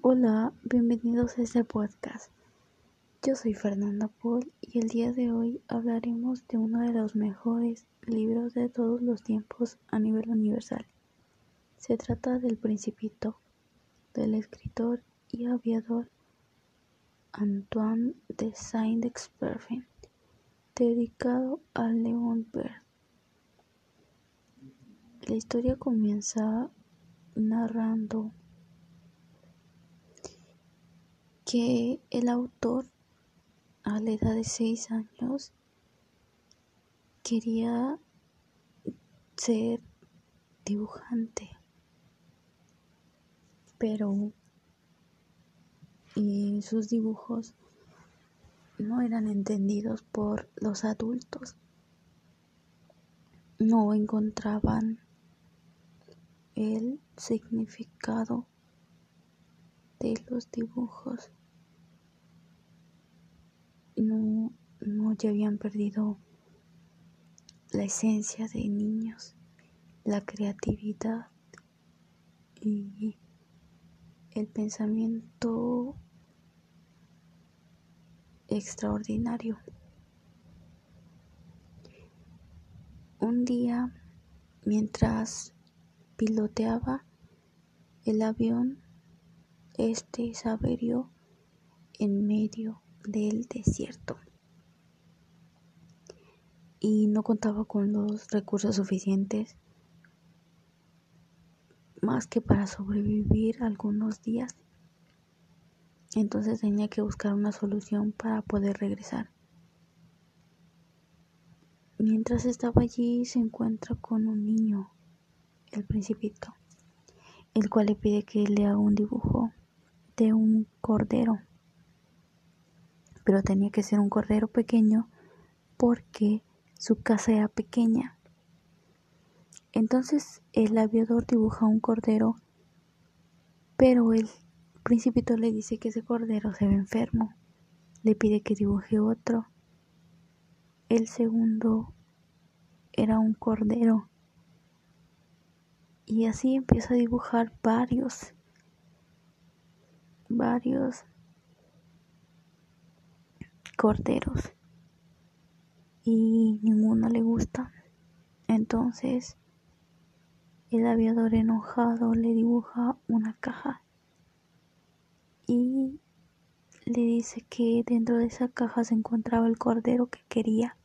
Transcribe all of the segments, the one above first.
Hola, bienvenidos a este podcast. Yo soy Fernanda Paul y el día de hoy hablaremos de uno de los mejores libros de todos los tiempos a nivel universal. Se trata del Principito, del escritor y aviador Antoine de Saint-Exupéry, dedicado a Leon Bert. La historia comienza narrando que el autor a la edad de seis años quería ser dibujante pero y sus dibujos no eran entendidos por los adultos no encontraban el significado de los dibujos. No, no ya habían perdido la esencia de niños, la creatividad y el pensamiento extraordinario. Un día, mientras piloteaba el avión, este se averió en medio del desierto y no contaba con los recursos suficientes más que para sobrevivir algunos días. Entonces tenía que buscar una solución para poder regresar. Mientras estaba allí se encuentra con un niño el principito, el cual le pide que le haga un dibujo de un cordero. Pero tenía que ser un cordero pequeño porque su casa era pequeña. Entonces el aviador dibuja un cordero, pero el principito le dice que ese cordero se ve enfermo. Le pide que dibuje otro. El segundo era un cordero y así empiezo a dibujar varios, varios corderos y ninguno le gusta. Entonces el aviador enojado le dibuja una caja y le dice que dentro de esa caja se encontraba el cordero que quería.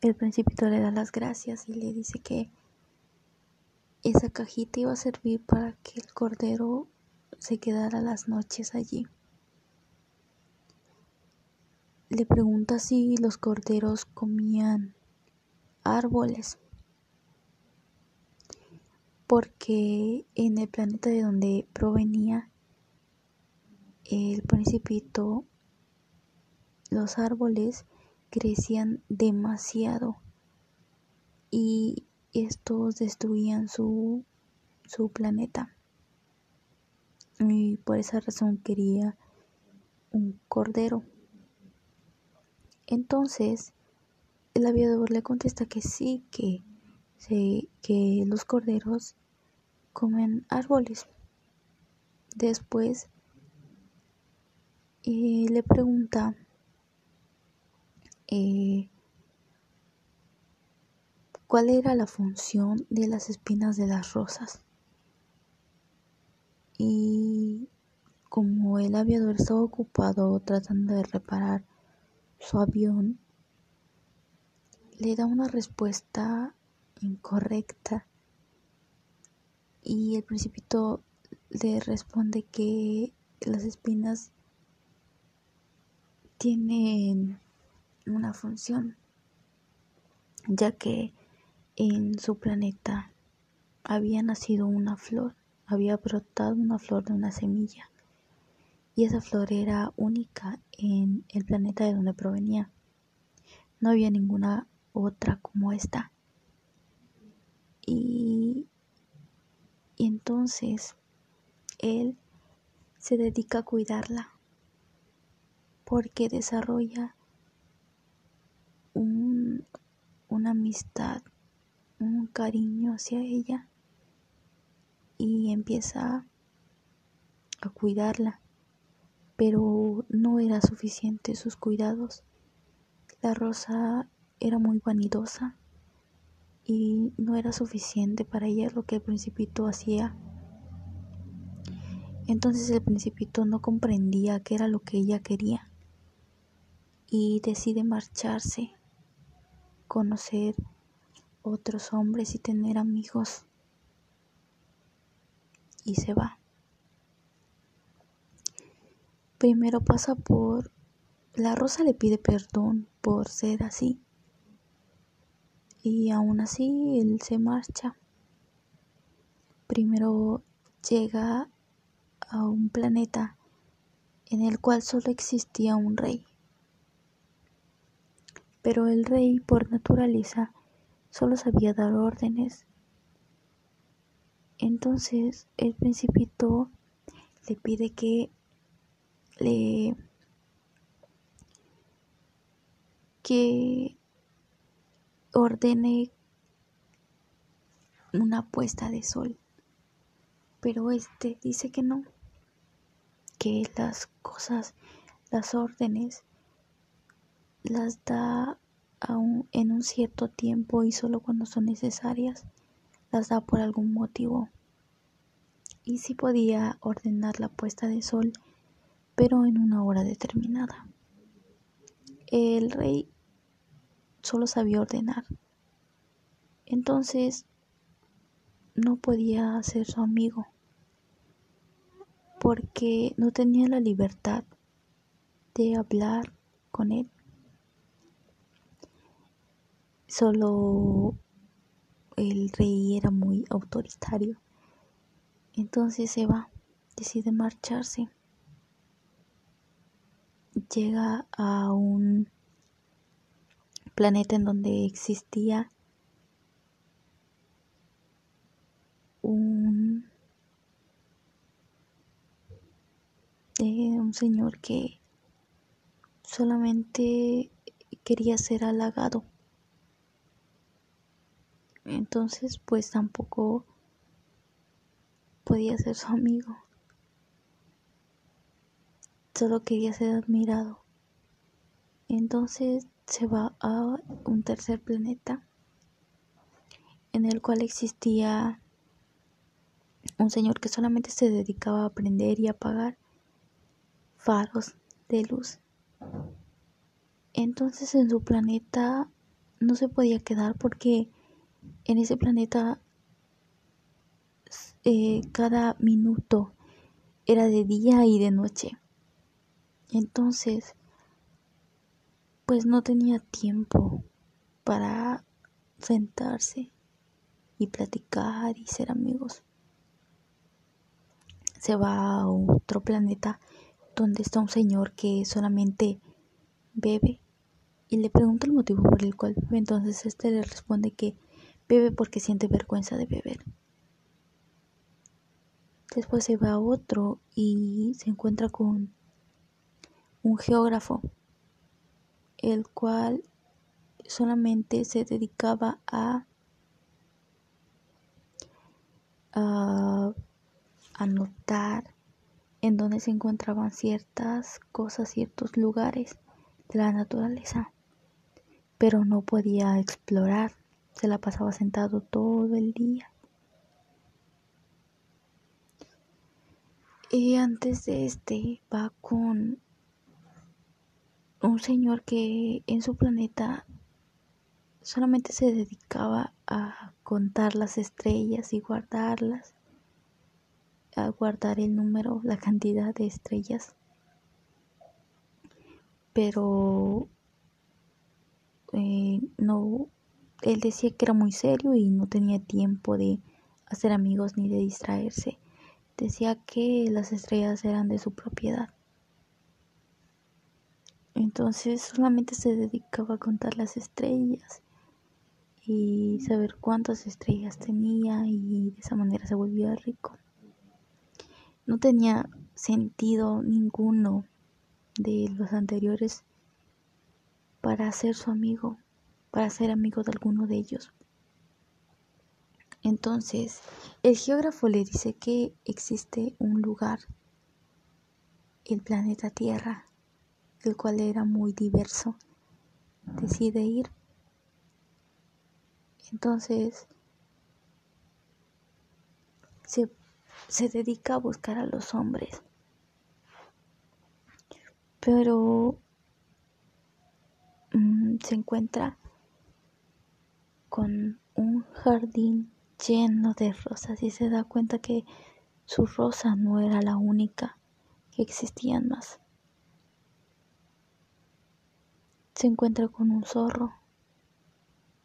El principito le da las gracias y le dice que esa cajita iba a servir para que el cordero se quedara las noches allí. Le pregunta si los corderos comían árboles, porque en el planeta de donde provenía el principito, los árboles crecían demasiado y estos destruían su, su planeta. Y por esa razón quería un cordero. Entonces, el aviador le contesta que sí, que, que los corderos comen árboles. Después eh, le pregunta eh, ¿Cuál era la función de las espinas de las rosas? Y como el aviador estaba ocupado tratando de reparar su avión, le da una respuesta incorrecta y el principito le responde que las espinas tienen una función ya que en su planeta había nacido una flor, había brotado una flor de una semilla y esa flor era única en el planeta de donde provenía. No había ninguna otra como esta. Y, y entonces él se dedica a cuidarla porque desarrolla un, una amistad un cariño hacia ella y empieza a cuidarla, pero no era suficiente sus cuidados. La rosa era muy vanidosa y no era suficiente para ella lo que el principito hacía. Entonces el principito no comprendía qué era lo que ella quería y decide marcharse, conocer otros hombres y tener amigos y se va. Primero pasa por... La rosa le pide perdón por ser así. Y aún así él se marcha. Primero llega a un planeta en el cual solo existía un rey. Pero el rey por naturaleza solo sabía dar órdenes. Entonces el principito le pide que que ordene una puesta de sol. Pero este dice que no, que las cosas, las órdenes, las da en un cierto tiempo y solo cuando son necesarias, las da por algún motivo. Y si podía ordenar la puesta de sol pero en una hora determinada. El rey solo sabía ordenar. Entonces no podía ser su amigo porque no tenía la libertad de hablar con él. Solo el rey era muy autoritario. Entonces se va, decide marcharse llega a un planeta en donde existía un, eh, un señor que solamente quería ser halagado. Entonces, pues tampoco podía ser su amigo solo quería ser admirado. Entonces se va a un tercer planeta en el cual existía un señor que solamente se dedicaba a aprender y apagar faros de luz. Entonces en su planeta no se podía quedar porque en ese planeta eh, cada minuto era de día y de noche. Entonces, pues no tenía tiempo para sentarse y platicar y ser amigos. Se va a otro planeta donde está un señor que solamente bebe y le pregunta el motivo por el cual bebe. Entonces este le responde que bebe porque siente vergüenza de beber. Después se va a otro y se encuentra con un geógrafo, el cual solamente se dedicaba a, anotar en donde se encontraban ciertas cosas, ciertos lugares de la naturaleza, pero no podía explorar, se la pasaba sentado todo el día. Y antes de este va con un señor que en su planeta solamente se dedicaba a contar las estrellas y guardarlas, a guardar el número, la cantidad de estrellas. Pero eh, no, él decía que era muy serio y no tenía tiempo de hacer amigos ni de distraerse. Decía que las estrellas eran de su propiedad. Entonces solamente se dedicaba a contar las estrellas y saber cuántas estrellas tenía y de esa manera se volvía rico. No tenía sentido ninguno de los anteriores para ser su amigo, para ser amigo de alguno de ellos. Entonces, el geógrafo le dice que existe un lugar el planeta Tierra, el cual era muy diverso, decide ir. Entonces se, se dedica a buscar a los hombres. Pero mm, se encuentra con un jardín lleno de rosas y se da cuenta que su rosa no era la única, que existían más. Se encuentra con un zorro,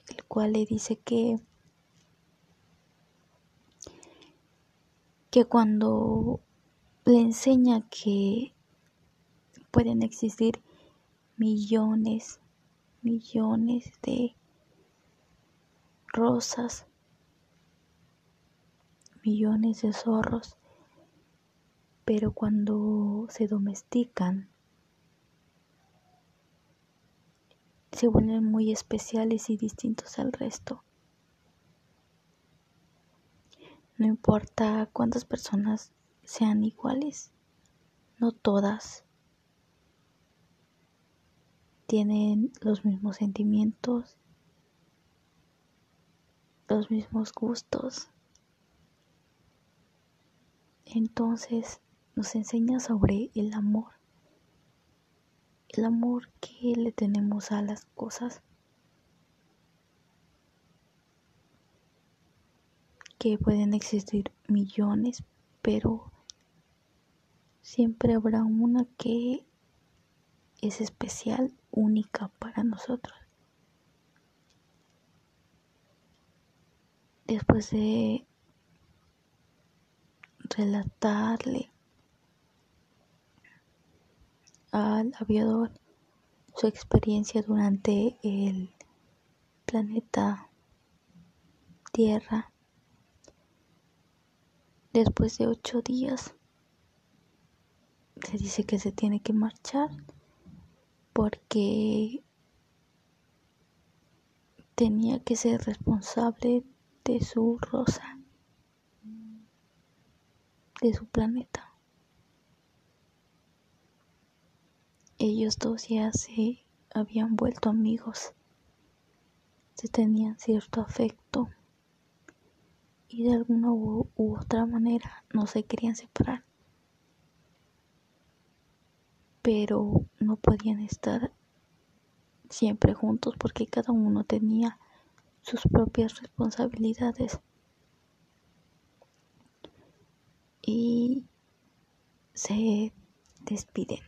el cual le dice que que cuando le enseña que pueden existir millones, millones de rosas, millones de zorros, pero cuando se domestican, se vuelven muy especiales y distintos al resto. No importa cuántas personas sean iguales, no todas tienen los mismos sentimientos, los mismos gustos. Entonces nos enseña sobre el amor, el amor que le tenemos a las cosas. que pueden existir millones, pero siempre habrá una que es especial, única para nosotros. Después de relatarle al aviador su experiencia durante el planeta Tierra, Después de ocho días, se dice que se tiene que marchar porque tenía que ser responsable de su rosa, de su planeta. Ellos dos ya se habían vuelto amigos, se tenían cierto afecto y de alguna u, otra manera no se querían separar. Pero no podían estar siempre juntos porque cada uno tenía sus propias responsabilidades. Y se despiden.